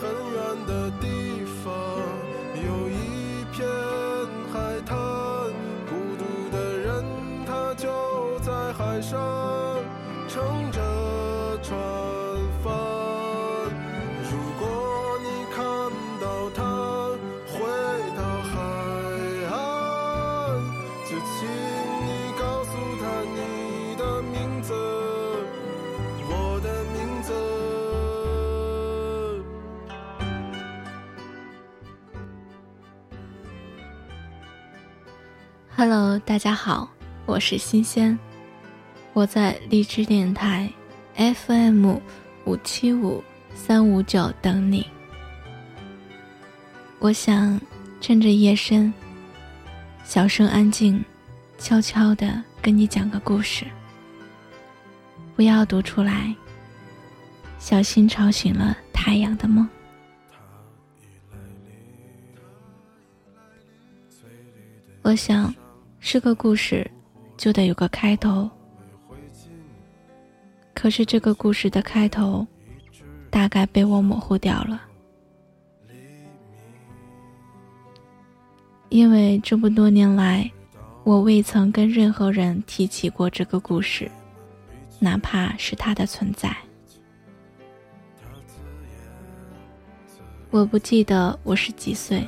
很远的地方。Hello，大家好，我是新鲜，我在荔枝电台 FM 五七五三五九等你。我想趁着夜深，小声安静，悄悄的跟你讲个故事，不要读出来，小心吵醒了太阳的梦。我想。是个故事，就得有个开头。可是这个故事的开头，大概被我模糊掉了。因为这么多年来，我未曾跟任何人提起过这个故事，哪怕是它的存在。我不记得我是几岁。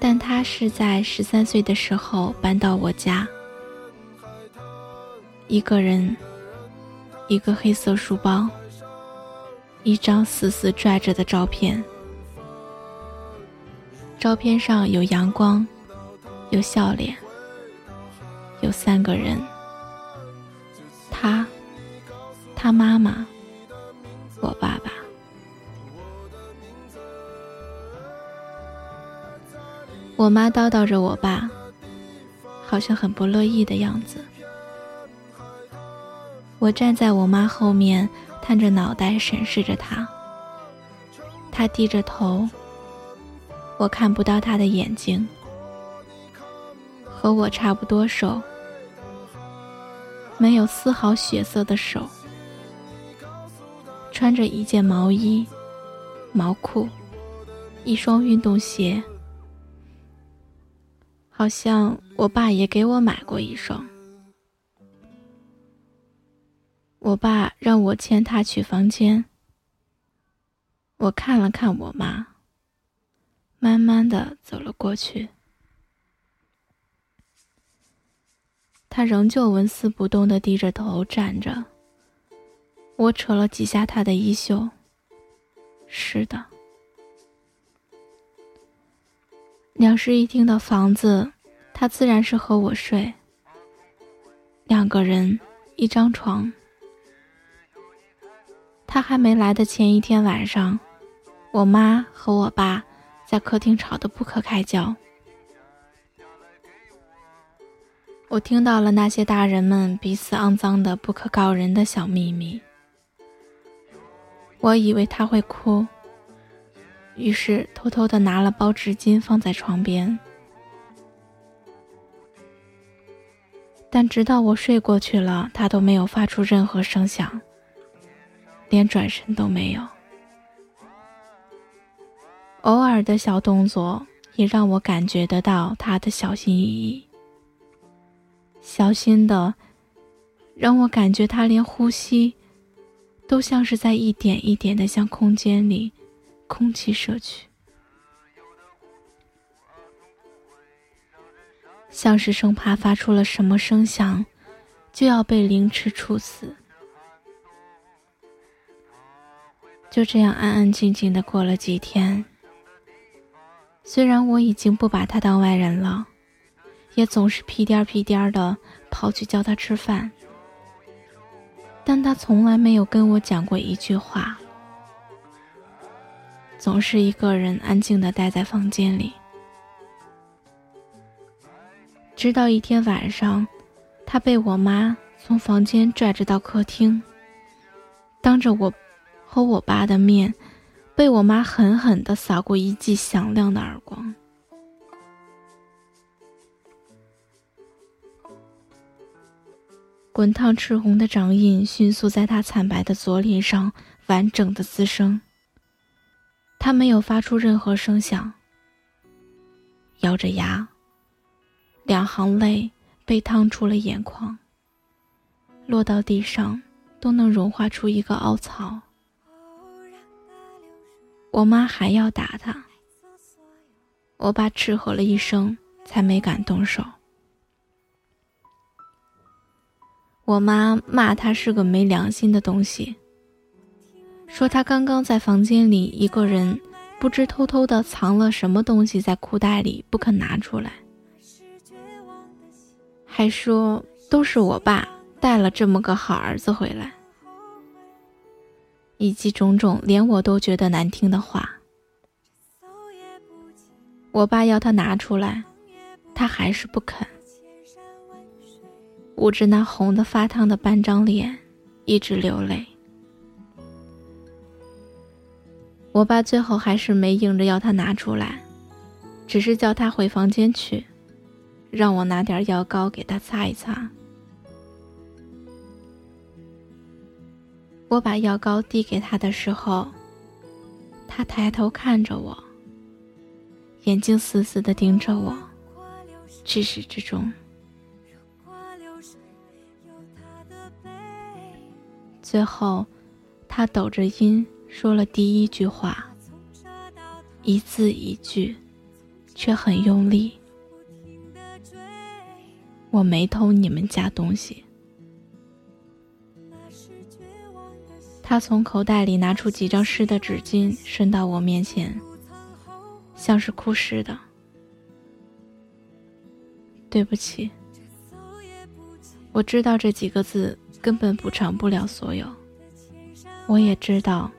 但他是在十三岁的时候搬到我家，一个人，一个黑色书包，一张死死拽着的照片。照片上有阳光，有笑脸，有三个人：他、他妈妈、我妈叨叨着我爸，好像很不乐意的样子。我站在我妈后面，探着脑袋审视着她。她低着头，我看不到她的眼睛。和我差不多瘦，没有丝毫血色的手，穿着一件毛衣、毛裤，一双运动鞋。好像我爸也给我买过一双。我爸让我牵他去房间。我看了看我妈，慢慢的走了过去。他仍旧纹丝不动的低着头站着。我扯了几下他的衣袖。是的。两室一厅的房子，他自然是和我睡。两个人，一张床。他还没来的前一天晚上，我妈和我爸在客厅吵得不可开交。我听到了那些大人们彼此肮脏的、不可告人的小秘密。我以为他会哭。于是偷偷的拿了包纸巾放在床边，但直到我睡过去了，他都没有发出任何声响，连转身都没有。偶尔的小动作也让我感觉得到他的小心翼翼，小心的让我感觉他连呼吸都像是在一点一点的向空间里空气射去，像是生怕发出了什么声响，就要被凌迟处死。就这样安安静静的过了几天。虽然我已经不把他当外人了，也总是屁颠儿屁颠儿的跑去叫他吃饭。但他从来没有跟我讲过一句话，总是一个人安静的待在房间里。直到一天晚上，他被我妈从房间拽着到客厅，当着我和我爸的面，被我妈狠狠的扫过一记响亮的耳光。滚烫赤红的掌印迅速在他惨白的左脸上完整的滋生。他没有发出任何声响，咬着牙，两行泪被烫出了眼眶，落到地上都能融化出一个凹槽。我妈还要打他，我爸斥喝了一声，才没敢动手。我妈骂他是个没良心的东西，说他刚刚在房间里一个人，不知偷偷的藏了什么东西在裤袋里不肯拿出来，还说都是我爸带了这么个好儿子回来，以及种种连我都觉得难听的话。我爸要他拿出来，他还是不肯。捂着那红的发烫的半张脸，一直流泪。我爸最后还是没硬着要他拿出来，只是叫他回房间去，让我拿点药膏给他擦一擦。我把药膏递给他的时候，他抬头看着我，眼睛死死地盯着我，至始至终。最后，他抖着音说了第一句话，一字一句，却很用力。我没偷你们家东西。他从口袋里拿出几张湿的纸巾，伸到我面前，像是哭湿的。对不起，我知道这几个字。根本补偿不了所有。我也知道，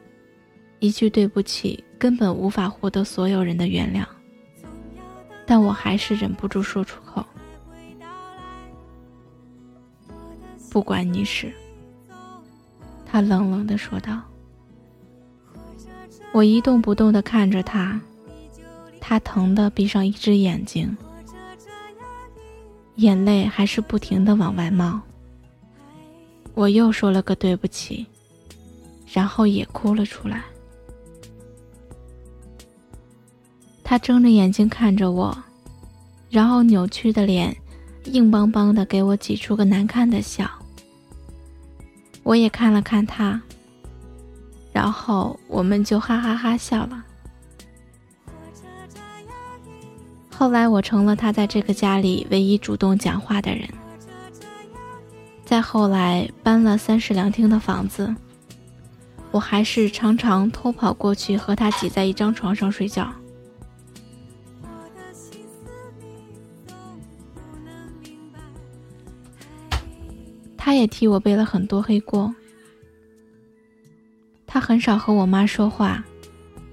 一句对不起根本无法获得所有人的原谅，但我还是忍不住说出口。不管你是。他冷冷地说道。我一动不动地看着他，他疼得闭上一只眼睛，眼泪还是不停地往外冒。我又说了个对不起，然后也哭了出来。他睁着眼睛看着我，然后扭曲的脸，硬邦邦的给我挤出个难看的笑。我也看了看他，然后我们就哈哈哈笑了。后来我成了他在这个家里唯一主动讲话的人。再后来搬了三室两厅的房子，我还是常常偷跑过去和他挤在一张床上睡觉。也替我背了很多黑锅。他很少和我妈说话，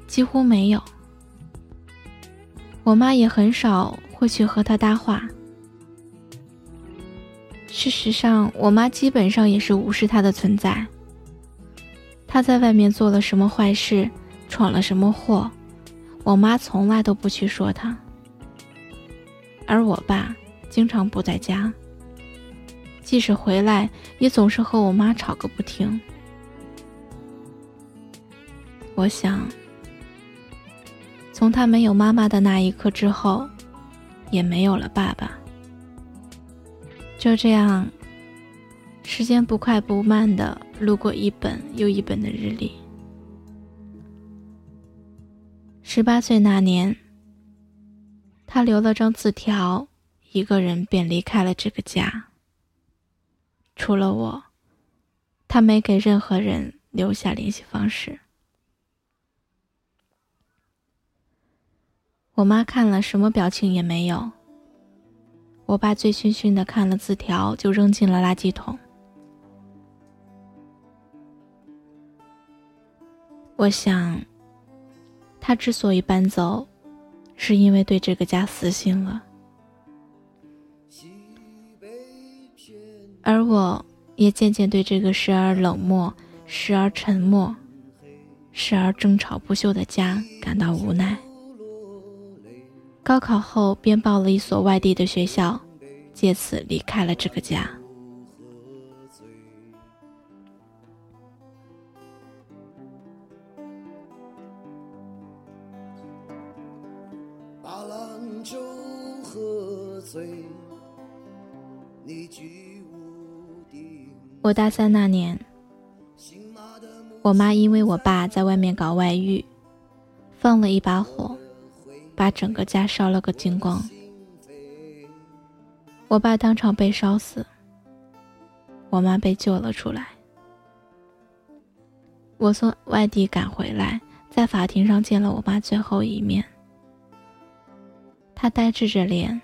几乎没有。我妈也很少会去和他搭话。事实上，我妈基本上也是无视他的存在。他在外面做了什么坏事，闯了什么祸，我妈从来都不去说他。而我爸经常不在家，即使回来，也总是和我妈吵个不停。我想，从他没有妈妈的那一刻之后，也没有了爸爸。就这样，时间不快不慢的路过一本又一本的日历。十八岁那年，他留了张字条，一个人便离开了这个家。除了我，他没给任何人留下联系方式。我妈看了，什么表情也没有。我爸醉醺醺的看了字条，就扔进了垃圾桶。我想，他之所以搬走，是因为对这个家死心了。而我也渐渐对这个时而冷漠、时而沉默、时而争吵不休的家感到无奈。高考后，便报了一所外地的学校，借此离开了这个家。我大三那年，我妈因为我爸在外面搞外遇，放了一把火，把整个家烧了个精光。我爸当场被烧死，我妈被救了出来。我从外地赶回来，在法庭上见了我妈最后一面。她呆滞着脸，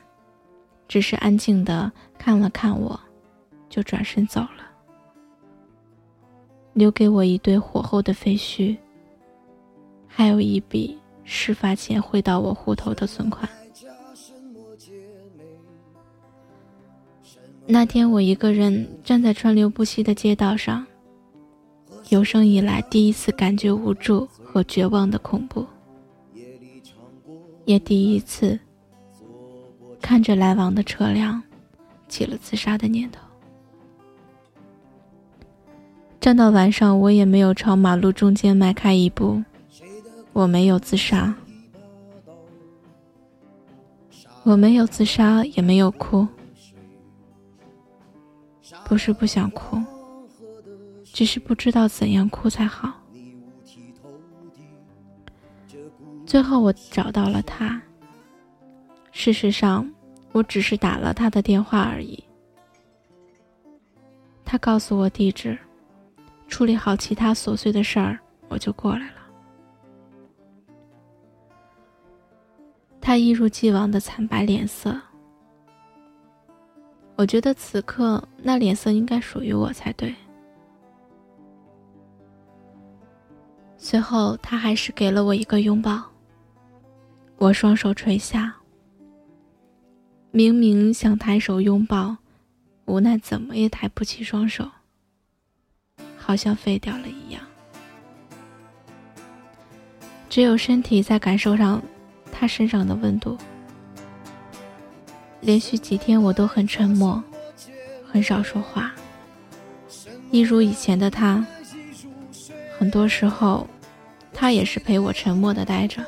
只是安静的看了看我，就转身走了。留给我一堆火候的废墟，还有一笔事发前汇到我户头的存款。那天我一个人站在川流不息的街道上，有生以来第一次感觉无助和绝望的恐怖，也第一次看着来往的车辆，起了自杀的念头。站到晚上，我也没有朝马路中间迈开一步。我没有自杀，我没有自杀，也没有哭。不是不想哭，只是不知道怎样哭才好。最后，我找到了他。事实上，我只是打了他的电话而已。他告诉我地址。处理好其他琐碎的事儿，我就过来了。他一如既往的惨白脸色，我觉得此刻那脸色应该属于我才对。随后，他还是给了我一个拥抱。我双手垂下，明明想抬手拥抱，无奈怎么也抬不起双手。好像废掉了一样，只有身体在感受上他身上的温度。连续几天我都很沉默，很少说话，一如以前的他。很多时候，他也是陪我沉默的待着，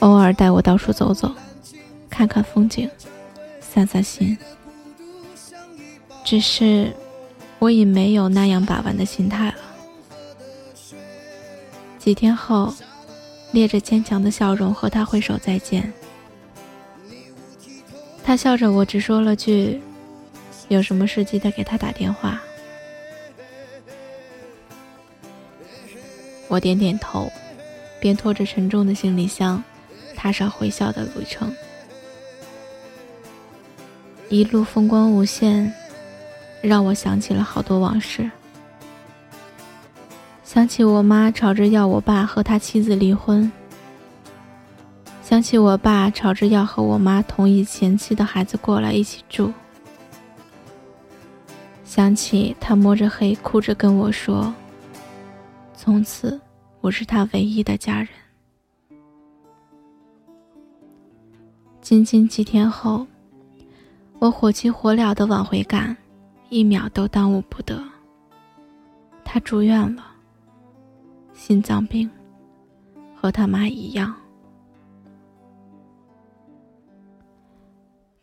偶尔带我到处走走，看看风景，散散心。只是。我已没有那样把玩的心态了。几天后，咧着坚强的笑容和他挥手再见。他笑着，我只说了句：“有什么事记得给他打电话。”我点点头，便拖着沉重的行李箱，踏上回校的旅程。一路风光无限。让我想起了好多往事，想起我妈吵着要我爸和他妻子离婚，想起我爸吵着要和我妈同意前妻的孩子过来一起住，想起他摸着黑哭着跟我说：“从此我是他唯一的家人。”仅仅几天后，我火急火燎的往回赶。一秒都耽误不得。他住院了，心脏病，和他妈一样。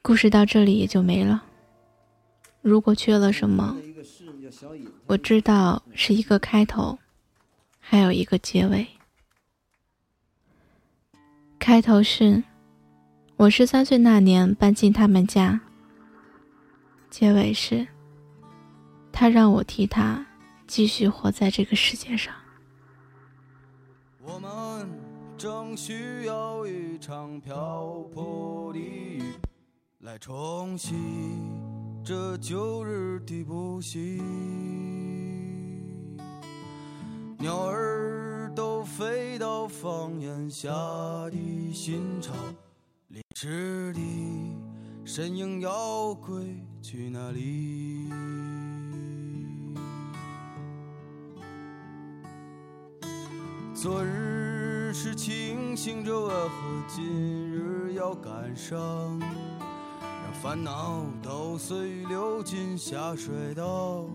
故事到这里也就没了。如果缺了什么，我知道是一个开头，还有一个结尾。开头是，我十三岁那年搬进他们家。结尾是，他让我替他继续活在这个世界上。我们正需要一场瓢泼的雨，来冲洗这旧日的不幸。鸟儿都飞到房檐下的新巢，励志的身影要归去哪里？昨日是清醒着，为何今日要感伤？让烦恼都随雨流进下水道。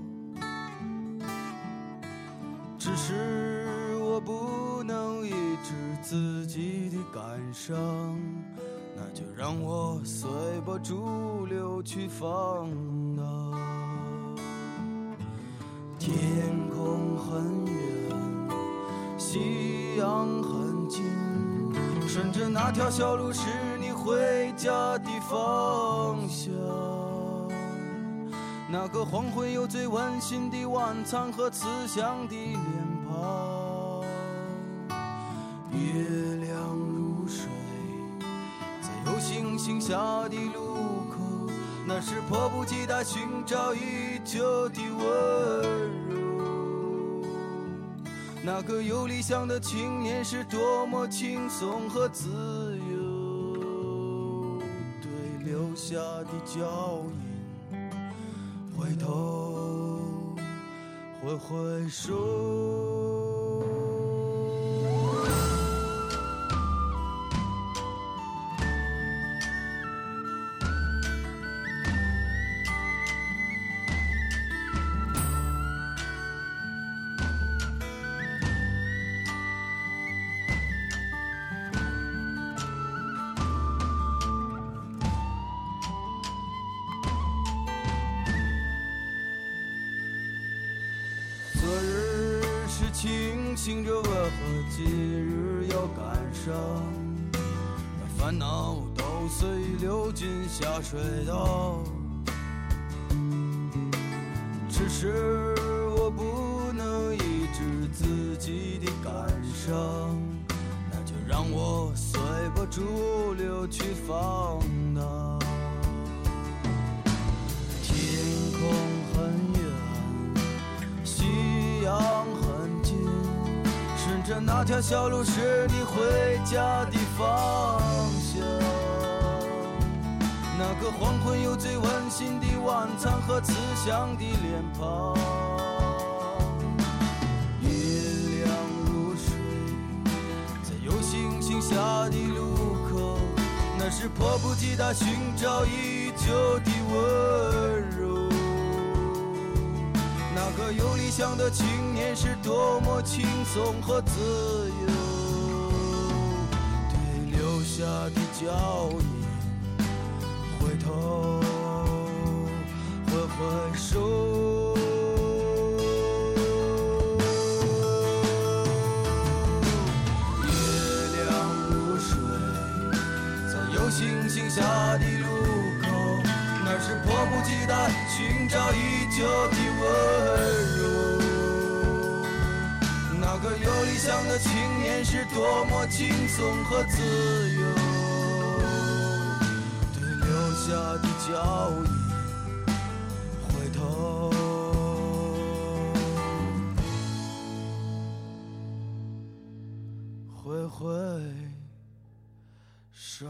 只是我不能抑制自己的感伤，那就让我随波逐流去放荡。天空很远，夕阳很近，顺着那条小路是你回家的方向。那个黄昏有最温馨的晚餐和慈祥的脸庞，月亮如水，在有星星下的路口，那是迫不及待寻找已久的温柔。那个有理想的青年是多么轻松和自由，对留下的脚印。回头，挥挥手。醒着，为何今日要感伤？让烦恼都随流进下水道。只是我不能抑制自己的感伤，那就让我随波逐流去放那条小路是你回家的方向，那个黄昏有最温馨的晚餐和慈祥的脸庞。月亮如水，在有星星下的路口，那是迫不及待寻找已久的温柔。个有理想的青年是多么轻松和自由，对留下的脚印，回头挥挥手。月亮如水，在有星星下的，迫不及待寻找已久的温柔那个有理想的青年是多么轻松和自由对留下的脚印回头。挥挥手